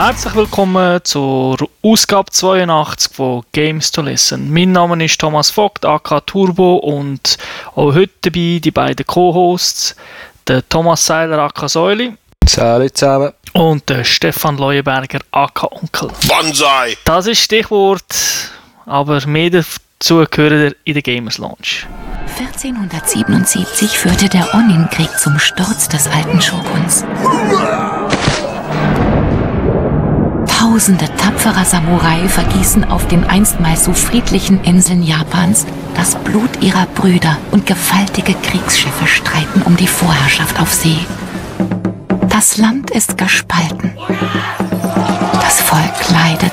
Herzlich willkommen zur Ausgabe 82 von Games to Listen. Mein Name ist Thomas Vogt, AK Turbo und auch heute dabei die beiden Co-Hosts, der Thomas Seiler, AK Säuli. Salut zusammen. Und der Stefan Leuenberger, AK Onkel. Banzai! Das ist Stichwort, aber mehr dazu gehört in der Gamers Launch. 1477 führte der Onin-Krieg zum Sturz des alten Shoguns. Tausende tapferer Samurai vergießen auf den einstmals so friedlichen Inseln Japans das Blut ihrer Brüder und gewaltige Kriegsschiffe streiten um die Vorherrschaft auf See. Das Land ist gespalten. Das Volk leidet.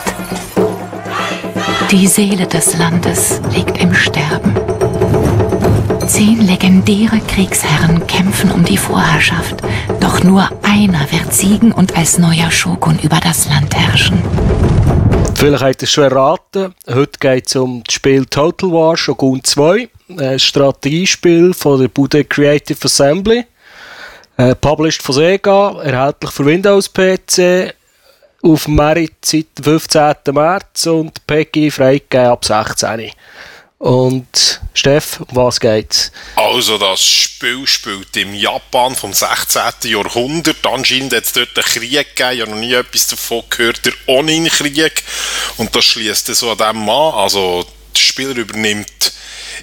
Die Seele des Landes liegt im Sterben. Zehn legendäre Kriegsherren kämpfen um die Vorherrschaft, doch nur einer wird siegen und als neuer Shogun über das Land herrschen. Vielleicht habt ihr es schon erraten. Heute geht es um das Spiel Total War Shogun 2. Ein Strategiespiel von der Bude Creative Assembly. Äh, published von Sega, erhältlich für Windows PC, auf Merit seit 15. März und PEGI freigegeben ab 16. Und Steff, um was geht's? Also das Spiel spielt im Japan vom 16. Jahrhundert. Anscheinend hat es dort einen Krieg gegeben. Ich habe noch nie etwas davon gehört, der Onin-Krieg. Und das schließt so an dem an. Also der Spieler übernimmt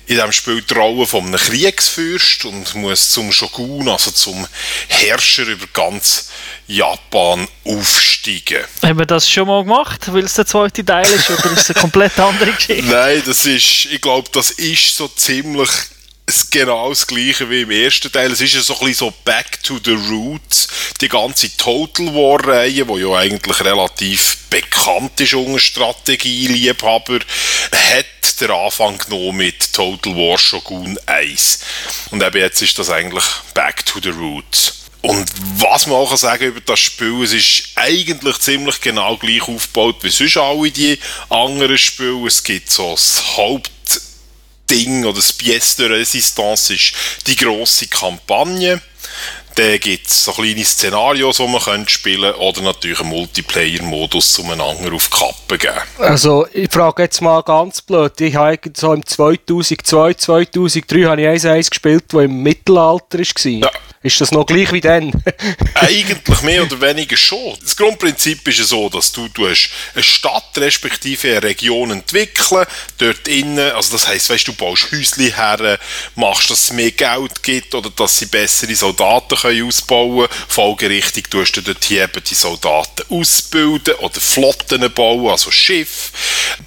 in diesem Spiel die Rolle von einem Kriegsfürst und muss zum Shogun, also zum Herrscher über ganz Japan aufsteigen. Haben wir das schon mal gemacht, weil es der zweite Teil ist, oder ist es eine komplett andere Geschichte? Nein, das ist, ich glaube, das ist so ziemlich genau das gleiche wie im ersten Teil. Es ist ja so ein bisschen so Back to the Roots. Die ganze Total War-Reihe, die ja eigentlich relativ bekannt ist unter Strategieliebhaber, hat den Anfang genommen mit Total War Shogun 1. Und eben jetzt ist das eigentlich Back to the Roots. Und was man auch sagen über das Spiel, es ist eigentlich ziemlich genau gleich aufgebaut wie sonst alle die anderen Spiele. Es gibt so das Haupt Ding oder das Pièce de Resistance ist die grosse Kampagne. Dann gibt es so kleine Szenarios, die man könnte spielen oder natürlich einen Multiplayer-Modus, um einander auf die Kappe geben. Also, ich frage jetzt mal ganz blöd. Ich habe so im 2002, 2003 habe ich 1 gespielt, das im Mittelalter war. Ja. Ist das noch gleich wie dann? Eigentlich mehr oder weniger schon. Das Grundprinzip ist ja so, dass du, du hast eine Stadt respektive eine Region entwickeln, dort innen, also das heisst, weißt du, baust Häusli her, machst, dass es mehr Geld gibt oder dass sie bessere Soldaten können ausbauen können. Folgerichtig tust du dort hier eben die Soldaten ausbilden oder Flotten bauen, also Schiff.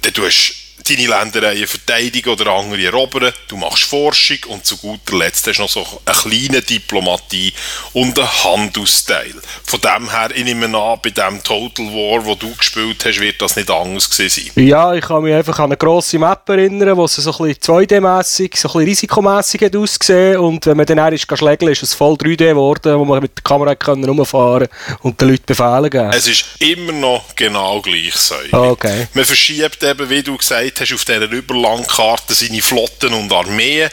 Dann tust deine Ländereien verteidigen oder andere erobern, du machst Forschung und zu guter Letzt hast du noch so eine kleine Diplomatie und einen Handelsteil. Von dem her, ich nehme an, bei dem Total War, wo du gespielt hast, wird das nicht anders gewesen sein. Ja, ich kann mich einfach an eine grosse Map erinnern, wo es so ein bisschen 2D-mässig, so ein bisschen risikomässig hat ausgesehen und wenn man dann ist schlägeln, ist es voll 3D geworden, wo man mit der Kamera können rumfahren und den Leuten Befehle geben. Es ist immer noch genau gleich so. Okay. Man verschiebt eben, wie du gesagt hast, auf dieser Überlandkarte seine Flotten und Armeen.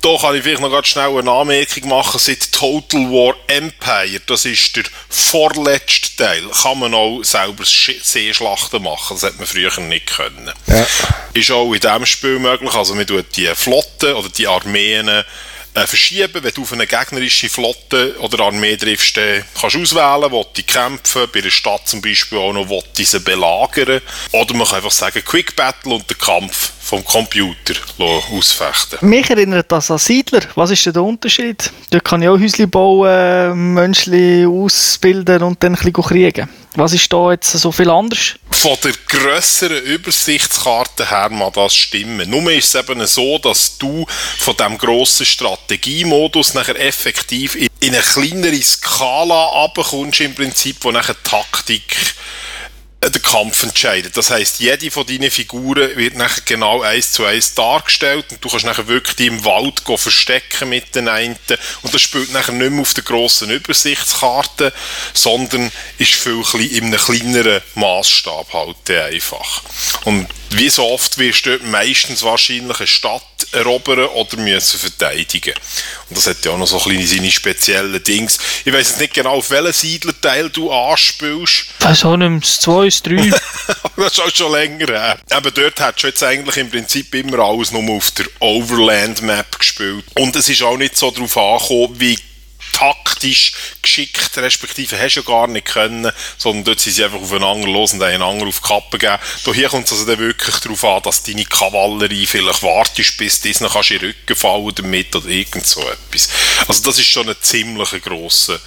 Da kann ich vielleicht noch ganz schnell eine Anmerkung machen. Seit Total War Empire, das ist der vorletzte Teil, kann man auch selber Seeschlachten machen. Das hätte man früher nicht können. Ja. Ist auch in diesem Spiel möglich. Also man tut die Flotten oder die Armeen äh, verschieben. Wenn du auf eine gegnerische Flotte oder Armee triffst, dann kannst du auswählen, wo die kämpfen, bei der Stadt zum Beispiel auch noch, wo diese belagern. Oder man kann einfach sagen, Quick Battle und der Kampf vom Computer ausfechten. Mich erinnert das an Siedler. Was ist denn der Unterschied? Dort kann ich auch Häuschen bauen, Menschen ausbilden und dann ein bisschen kriegen. Was ist da jetzt so viel anders? Von der grösseren Übersichtskarte her mag das stimmen. Nur ist es eben so, dass du von dem grossen Strategiemodus nachher effektiv in eine kleinere Skala abkommst im Prinzip, wo nachher Taktik den Kampf entscheidet. Das heißt, jede von deinen Figuren wird nachher genau eins zu eins dargestellt und du kannst nachher wirklich im Wald verstecken mit den einen und das spielt nachher nicht mehr auf der grossen Übersichtskarte, sondern ist viel in einem kleineren Maßstab halt einfach. Und wie so oft wirst du meistens wahrscheinlich eine Stadt erobern oder müssen verteidigen. Und das hat ja auch noch so ein bisschen seine speziellen Dings. Ich weiß jetzt nicht genau, auf welchen Siedlerteil du anspielst. Auch nicht, das 2, das 3. das ist auch schon länger her. Eben dort hast du jetzt eigentlich im Prinzip immer alles nur auf der Overland Map gespielt. Und es ist auch nicht so darauf angekommen, wie taktisch geschickt, respektive hast du ja gar nicht können, sondern dort sind sie einfach aufeinander los und einander auf die Kappe gegeben. hier kommt es also dann wirklich darauf an, dass deine Kavallerie vielleicht wartest, bis dann kannst in den Rücken fallen damit oder irgend so etwas. Also das ist schon ein ziemlich grosser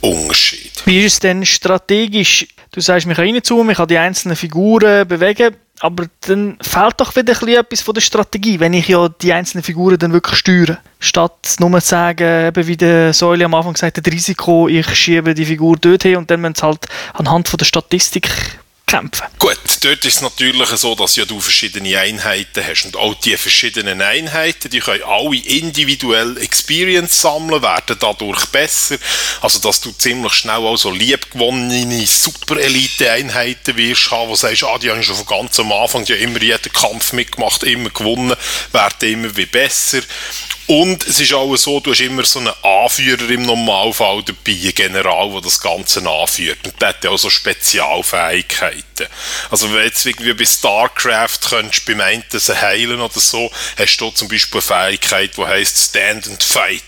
Unterschied. Wie ist es denn strategisch? Du sagst, man kann reinzu, man kann die einzelnen Figuren bewegen, aber dann fehlt doch wieder etwas von der Strategie, wenn ich ja die einzelnen Figuren dann wirklich steuere. Statt nur zu sagen, eben wie der Säule am Anfang gesagt hat, das Risiko, ich schiebe die Figur dort hin und dann müssen sie halt anhand von der Statistik kämpfen. Gut, dort ist es natürlich so, dass ja du verschiedene Einheiten hast und auch die verschiedenen Einheiten, die können alle individuell Experience sammeln, werden dadurch besser, also dass du ziemlich schnell auch so liebgewonnene Super-Elite-Einheiten wirst haben, wo du sagst, ah, die haben schon von ganz am Anfang ja immer jeden Kampf mitgemacht, immer gewonnen, werden immer wie besser und es ist auch so, du hast immer so einen Anführer im Normalfall dabei, einen General, der das Ganze anführt. Und der hat ja auch so Spezialfähigkeiten. Also wenn jetzt irgendwie bei StarCraft könntest beim einen heilen oder so, hast du zum Beispiel eine Fähigkeit, die heißt Stand and Fight.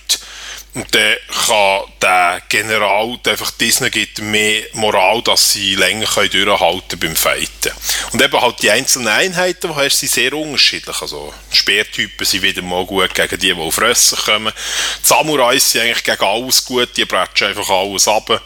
Und dann kann der General, einfach Disney gibt, mehr Moral, dass sie länger können durchhalten beim Fighten. Und eben halt die einzelnen Einheiten, die hast, sind sehr unterschiedlich. Also Speertypen sind wieder mal gut gegen die, die auf Rössen kommen. Die Samurais sind eigentlich gegen alles gut, die bretschen einfach alles ab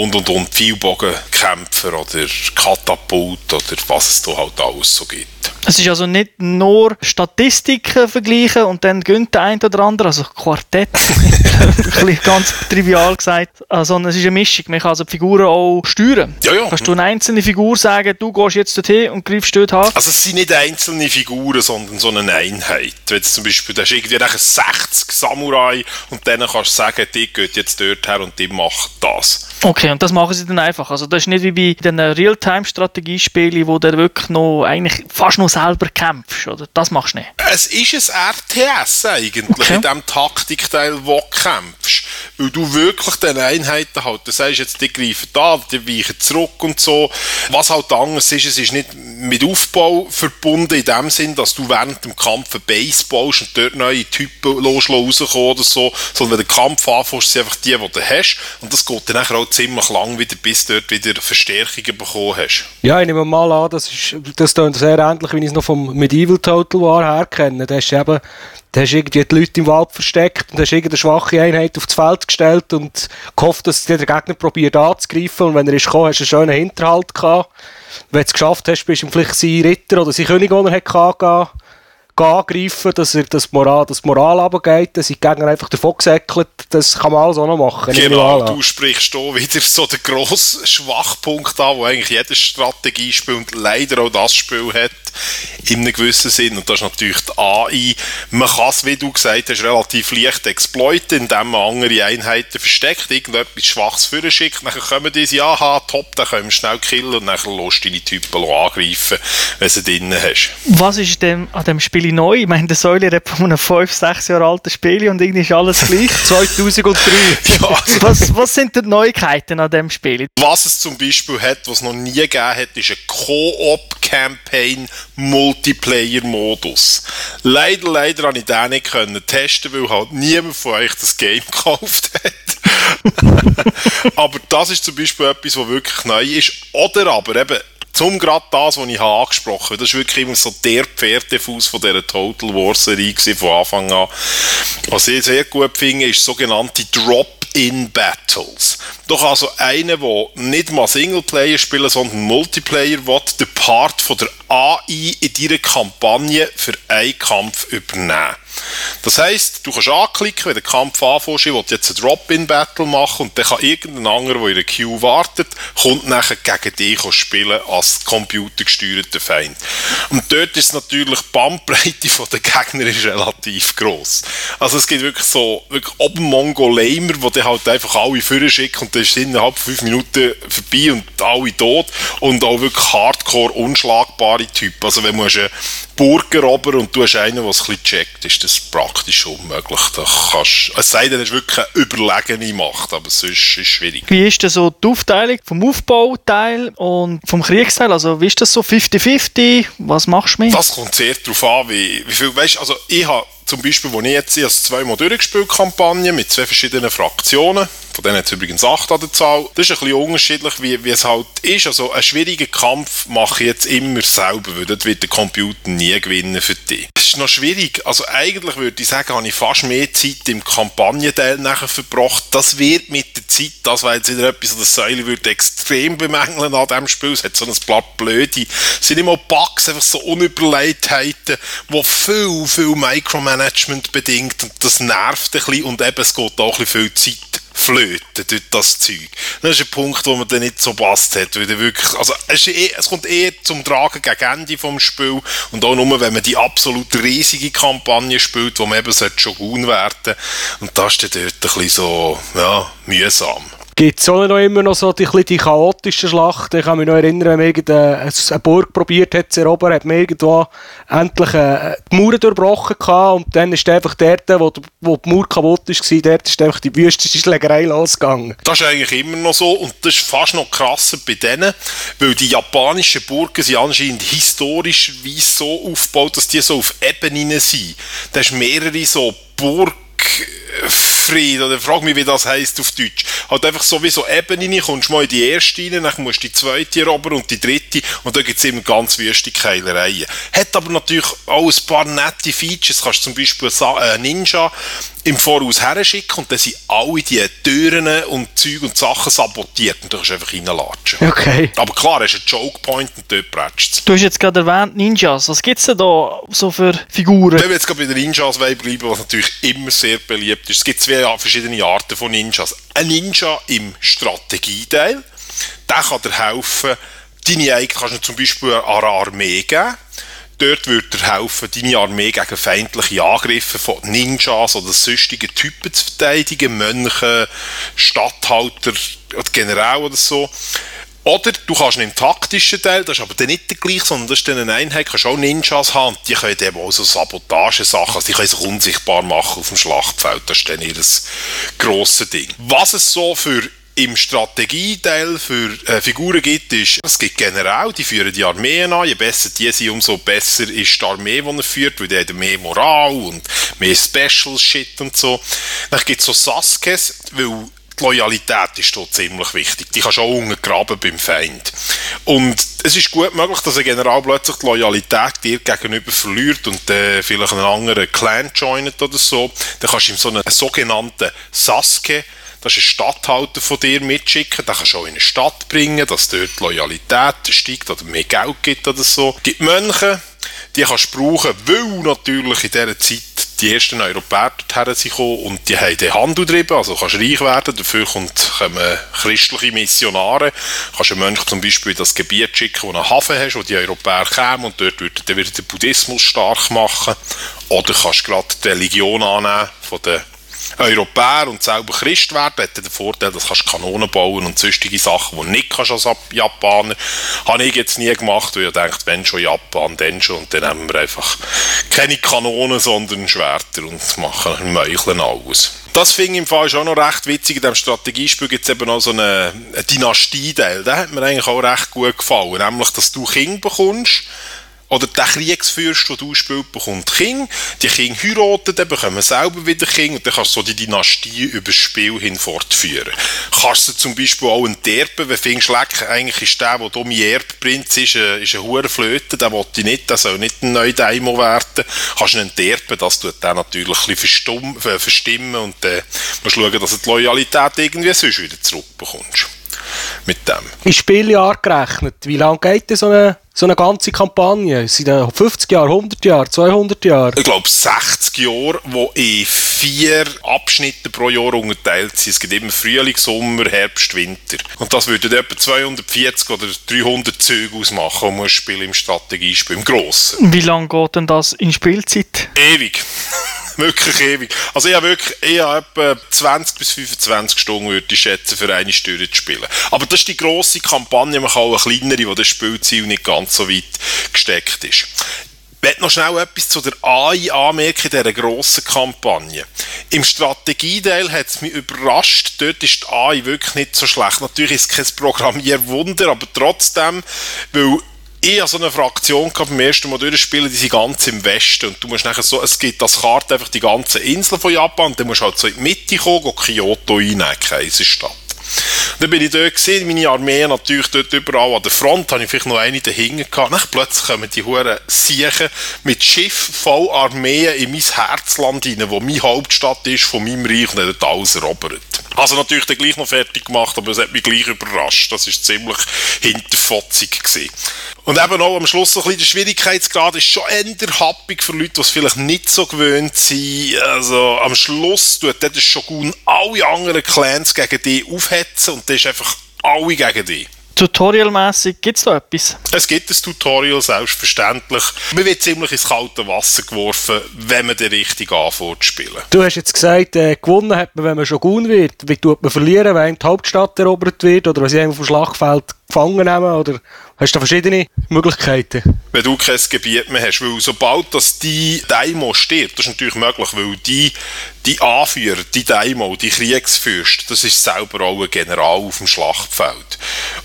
und und und Pfeilbogenkämpfer oder Katapult oder was es da halt alles so gibt. Es ist also nicht nur Statistiken vergleichen und dann gönnt der eine oder andere, also Quartett, ganz trivial gesagt, sondern es ist eine Mischung. Man kann also die Figuren auch steuern. Ja, ja. Kannst du eine einzelne Figur sagen, du gehst jetzt dorthin und greifst dort an? Also es sind nicht einzelne Figuren, sondern so eine Einheit. Wenn jetzt zum Beispiel, da hast irgendwie 60 Samurai und dann kannst du sagen, die geht jetzt dort her und die macht das. Okay, und das machen sie dann einfach. Also das ist nicht wie bei den Realtime-Strategiespielen, wo du wirklich noch eigentlich fast noch selber kämpfst, oder? Das machst du nicht. Es ist ein RTS eigentlich, okay. in dem Taktikteil, wo du kämpfst. Weil du wirklich den Einheiten halt, du sagst jetzt, die greifen da, die weichen zurück und so. Was halt anders ist, es ist nicht mit Aufbau verbunden in dem Sinn, dass du während dem Kampf ein Base baust und dort neue Typen rauskommen oder so, sondern wenn der Kampf anfängst, sind einfach die, die du hast. Und das geht dann auch ziemlich lang wieder, bis du dort wieder Verstärkungen bekommen hast. Ja, ich nehme mal an, das ist, das sehr ähnlich, wie ich es noch vom Medieval Total War her kenne. Da hast du eben, da hast irgendwie die Leute im Wald versteckt und hast irgendeine schwache Einheit aufs Feld gestellt und gehofft, dass der Gegner probiert anzugreifen und wenn er ist gekommen, hast du einen schönen Hinterhalt gehabt. Wenn du es geschafft hast, bist du vielleicht sein Ritter oder sein König, den er hatte, angreifen, dass er das Moral, das Moral runtergeht, dass die Gegner einfach davon gesäckelt, das kann man alles auch noch machen. Genau, du sprichst hier wieder so den grossen Schwachpunkt an, wo eigentlich jedes Strategiespiel und leider auch das Spiel hat, in einem gewissen Sinn, und das ist natürlich die AI. Man kann es, wie du gesagt hast, relativ leicht exploiten, indem man andere Einheiten versteckt, irgendetwas Schwaches für schickt, dann kommen diese, ja, aha, top, dann können wir schnell killen und dann lässt deine Typen angreifen, wenn du sie drin hast. Was ist denn an dem Spiel neu? Ich meine, der Säule redet von einem 5, 6 Jahre alten Spiel und irgendwie ist alles gleich. 2003. ja, was, was sind die Neuigkeiten an dem Spiel? Was es zum Beispiel hat, was es noch nie gegeben hat, ist eine Co-op-Campaign Multiplayer-Modus. Leider, leider habe ich den nicht können testen, weil halt niemand von euch das Game gekauft hat. aber das ist zum Beispiel etwas, was wirklich neu ist. Oder aber eben, zum gerade das, was ich angesprochen habe, das ist wirklich immer so der Pferdefuß von dieser Total War Serie von Anfang an. Was ich sehr gut finde, ist sogenannte Drop-in-Battles. Doch also einer, der nicht mal Singleplayer spielen, sondern Multiplayer will, den Part von der AI in ihrer Kampagne für einen Kampf übernehmen. Das heisst, du kannst anklicken, wenn der Kampf anfängt, ich will jetzt einen Drop-In-Battle machen und dann kann irgendein anderer, der in der Queue wartet, kommt nachher gegen dich spielen als computergesteuerter Feind. Und dort ist natürlich die Bandbreite der Gegner ist relativ gross. Also es gibt wirklich so, wirklich oben Mongolemer, die dann halt einfach alle vorne schicken und dann ist innerhalb von fünf Minuten vorbei und alle tot und auch wirklich hardcore unschlagbare Typen. Also wenn man einen Burg erobern und du hast einen, der es ein bisschen checkt, ist das praktisch unmöglich. Da kannst, es sei denn, es ist wirklich eine überlegene Macht, aber sonst ist es schwierig. Wie ist denn so die Aufteilung vom Aufbauteil und vom Kriegsteil? Also wie ist das so 50-50? Was machst du mit? Das kommt sehr darauf an, wie, wie viel, weißt, also ich habe zum Beispiel, wo ich jetzt ich zweimal durchgespielt Kampagne mit zwei verschiedenen Fraktionen. Von denen hat es übrigens acht an der Zahl. Das ist ein bisschen unterschiedlich, wie, wie es halt ist. Also einen schwierigen Kampf mache ich jetzt immer selber, weil dort wird der Computer nie gewinnen für dich. Das ist noch schwierig. Also eigentlich würde ich sagen, habe ich fast mehr Zeit im Kampagnenteil nachher verbracht. Das wird mit der Zeit, das war jetzt wieder etwas, das Säule würde extrem bemängeln an diesem Spiel. Es hat so ein Blatt blöde, es sind immer Bugs, einfach so Unüberlegtheiten, die viel, viel Micromanagement Management bedingt und das nervt ein bisschen und eben es geht auch ein bisschen viel Zeit flöten durch das Zeug. Das ist ein Punkt, wo man dann nicht so passt hat, weil wirklich, also es, eh, es, kommt eher zum Tragen gegen Ende vom Spiel und auch nur, wenn man die absolut riesige Kampagne spielt, wo man eben schon gut werden und das ist dann dort ein bisschen so, ja, mühsam. Gibt es auch noch immer noch so die, die chaotischen Schlachten? Ich kann mich noch erinnern, wenn man irgendeine eine Burg probiert hat zu erobern, hat man irgendwo endlich äh, die Mauer durchbrochen gehabt und dann ist einfach dort, wo, wo die Mauer kaputt war, dort ist einfach die wüsteste Schlägerei losgegangen. Das ist eigentlich immer noch so und das ist fast noch krasser bei denen, weil die japanischen Burgen sind anscheinend historisch wie so aufgebaut, dass die so auf Ebenen sind. Da hast mehrere so Burg Fried, oder frag mich, wie das heißt auf Deutsch. Halt einfach so wie so Ebenen, kommst mal in die erste rein, dann musst du die zweite erobern und die dritte und da gibt es immer ganz wüste Keilereien. Hat aber natürlich auch ein paar nette Features, kannst zum Beispiel äh, Ninja im Voraus herschicken und dann sind alle die Türen und Zeug und Sachen sabotiert und du kannst einfach reinlatschen. Okay. Aber klar, hast einen Joke Point und dort prätscht Du hast jetzt gerade erwähnt Ninjas. Was gibt es denn da so für Figuren? Wenn wir jetzt gerade bei den Ninjas bleiben, was natürlich immer sehr beliebt ist. Es gibt zwei verschiedene Arten von Ninjas. Ein Ninja im Strategieteil, der kann dir helfen, deine eigene kannst du zum Beispiel eine Armee geben dort würde er helfen, deine Armee gegen feindliche Angriffe von Ninjas oder sonstigen Typen zu verteidigen, Mönche, Statthalter General oder so. Oder du kannst einen taktischen Teil, das ist aber dann nicht der gleiche, sondern das ist dann eine Einheit, kannst auch Ninjas haben, die können eben auch so Sabotage-Sachen, also die können sich unsichtbar machen auf dem Schlachtfeld, das ist dann ihr grosses Ding. Was es so für im Strategieteil für äh, Figuren gibt, ist, es gibt General, die führen die Armeen an. Je besser die sind, umso besser ist die Armee, die er führt, weil die haben mehr Moral und mehr Special Shit und so. Dann gibt es so Saskes, weil die Loyalität ist dort ziemlich wichtig. Die kannst du auch untergraben beim Feind. Und es ist gut möglich, dass ein General plötzlich die Loyalität dir gegenüber verliert und äh, vielleicht einen anderen Clan joint oder so. Dann kannst du ihm so einen sogenannten Saske das ist ein Stadthalter von dir mitschicken, den kannst du auch in eine Stadt bringen, dass dort die Loyalität steigt oder mehr Geld gibt oder so. Es gibt Mönche, die kannst du brauchen, weil natürlich in dieser Zeit die ersten Europäer dorthin sind und die haben den Handel getrieben, also kannst reich werden, dafür kommen christliche Missionare, kannst einen Mönch zum Beispiel in das Gebiet schicken, wo einen Hafen hast, wo die Europäer kommen und dort würden dann wieder den Buddhismus stark machen, oder kannst gerade die Religion annehmen von den Europäer und selber Christ werden, hat den Vorteil, dass du Kanonen bauen und sonstige Sachen, die du nicht kannst als Japaner. Habe ich jetzt nie gemacht, weil ich denke, wenn schon Japan, dann schon. Und dann haben wir einfach keine Kanonen, sondern Schwerter und machen ein Meucheln aus. Das finde ich im Fall auch noch recht witzig. In diesem Strategiespiel gibt es eben noch so einen, einen Dynastie-Teil. Der hat mir eigentlich auch recht gut gefallen. Nämlich, dass du King bekommst oder der Kriegsfürst, den du spielst, bekommt King. Die King heiraten, dann bekommen selber wieder King und dann kannst du so die Dynastie über das Spiel hin fortführen. Kannst du zum Beispiel auch enterben, wenn findest, leck, eigentlich ist der, der mein Erbprinz ist, ein, ist ein hoher Flöte, den will ich nicht, der soll nicht ein neuer Daimo werden. Kannst du ihn enterben, das tut dann natürlich ein bisschen äh, verstimmen und dann musst du schauen, dass du die Loyalität irgendwie sonst wieder zurückbekommst. Mit dem. In Spieljahr gerechnet, wie lange geht denn so eine, so eine ganze Kampagne? Sind das 50 Jahre, 100 Jahre, 200 Jahre? Ich glaube 60 Jahre, die in vier Abschnitte pro Jahr unterteilt sind. Es gibt immer Frühling, Sommer, Herbst, Winter. Und das würde etwa 240 oder 300 Züge ausmachen, um ein Spiel im Strategiespiel, im Grossen. Wie lange geht denn das in Spielzeit? Ewig. Wirklich ewig. Also ich habe wirklich ich etwa 20 bis 25 Stunden, würde ich schätzen, für eine Stunde zu spielen. Aber das ist die grosse Kampagne, man kann auch eine kleinere, wo das Spielziel nicht ganz so weit gesteckt ist. Ich möchte noch schnell etwas zu der AI anmerken dieser grossen Kampagne. Im Strategieteil hat es mich überrascht, dort ist die AI wirklich nicht so schlecht. Natürlich ist es kein Programmierwunder, aber trotzdem, weil ich habe so eine Fraktion gehabt beim ersten Mal durchspielen, die sind ganz im Westen und du musst nachher so, es gibt das Karte einfach die ganze Insel von Japan und dann musst du halt so in die Mitte kommen, go Kyoto einnehmen, Kaiserstadt. Dann bin ich dort gesehen, meine Armee natürlich dort überall an der Front, habe ich vielleicht noch eine dahinter gehabt. Dann plötzlich kommen die Huren Siechen mit Schiff voll Armeen in mein Herzland rein, wo meine Hauptstadt ist, von meinem Reich und dann dort alles erobert. Also natürlich dann gleich noch fertig gemacht, aber es hat mich gleich überrascht. Das ist ziemlich hinterfotzig gewesen. Und eben auch am Schluss so ein bisschen der Schwierigkeitsgrad ist schon eher happig für Leute, die es vielleicht nicht so gewöhnt sind. Also am Schluss tut der Shogun alle anderen Clans gegen dich aufhetzen und das ist einfach alle gegen dich. Tutorialmäßig gibt es da etwas? Es gibt ein Tutorial, selbstverständlich. Man wird ziemlich ins kalte Wasser geworfen, wenn man den richtig anfängt zu spielen. Du hast jetzt gesagt, äh, gewonnen hat man, wenn man Shogun wird. Wie tut man verlieren, wenn die Hauptstadt erobert wird oder wenn sie einem vom Schlachtfeld gefangen nehmen? Oder hast du da verschiedene Möglichkeiten? Wenn du kein Gebiet mehr hast, weil sobald das die Daimo stirbt, das ist natürlich möglich, weil die, die Anführer, die Daimo, die Kriegsfürst, das ist selber auch ein General auf dem Schlachtfeld.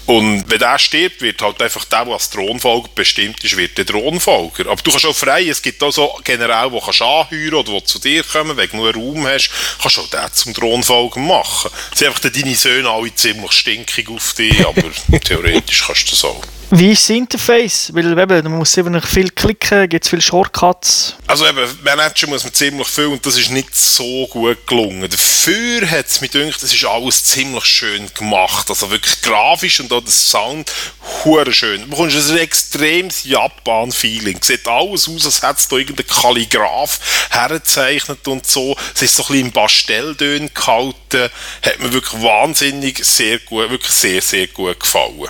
Und wenn der stirbt, wird halt einfach der, der als Thronfolger bestimmt ist, wird der Thronfolger. Aber du kannst auch frei, es gibt auch so Generäle, die kannst anheuern oder die zu dir kommen, wenn du nur Raum hast, kannst du auch den zum Thronfolger machen. Es sind einfach deine Söhne alle ziemlich stinkig auf dich, aber theoretisch kannst du das auch. Wie ist das Interface? Weil eben, man muss eben viel klicken, gibt es viele Shortcuts. Also eben, managen muss man ziemlich viel und das ist nicht so gut gelungen. Dafür hat es mir gedacht, das ist alles ziemlich schön gemacht. Also wirklich grafisch und auch der Sound hure schön. Du bekommst ein extremes Japan-Feeling. Sieht alles aus, als hätte es da irgendein Kalligraph hergezeichnet und so. Es ist so ein bisschen im Pastelltönen gehalten. Hat mir wirklich wahnsinnig sehr gut, wirklich sehr, sehr gut gefallen.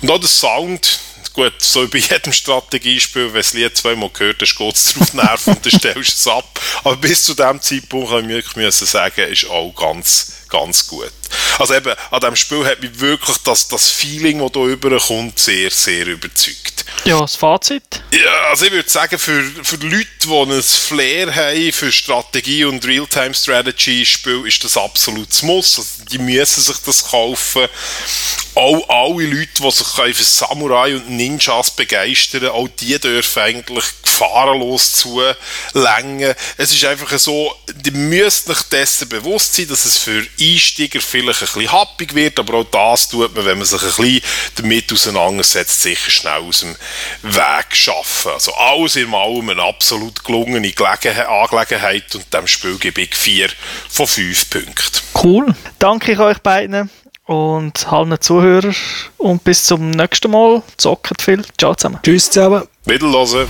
Und auch der Sound, gut, so bei jedem Strategiespiel, wenn du das Lied zweimal gehört hast, geht es drauf Nerven und dann stellst du es ab. Aber bis zu dem Zeitpunkt, habe ich wirklich sagen, ist auch ganz, ganz gut. Also eben, an diesem Spiel hat mich wirklich das, das Feeling, das hier rüberkommt, sehr, sehr überzeugt. Ja, das Fazit? Ja, also ich würde sagen, für, für Leute, die ein Flair haben für Strategie und Real-Time-Strategy-Spiel, ist das absolut das Muss. Also die müssen sich das kaufen. Auch alle Leute, die sich für Samurai und Ninjas begeistern, auch die dürfen eigentlich gefahrenlos zulängen. Es ist einfach so, die müssen sich dessen bewusst sein, dass es für Einsteiger vielleicht ein bisschen happig wird, aber auch das tut man, wenn man sich ein bisschen damit auseinandersetzt, sicher schnell aus dem Weg schaffen. Also alles in allem eine absolut gelungene Angelegenheit und dem Spiel gebe ich 4 von 5 Punkten. Cool. Danke ich euch beiden und allen Zuhörern und bis zum nächsten Mal. Zockt viel. Ciao zusammen. Tschüss zusammen. Wiederhören.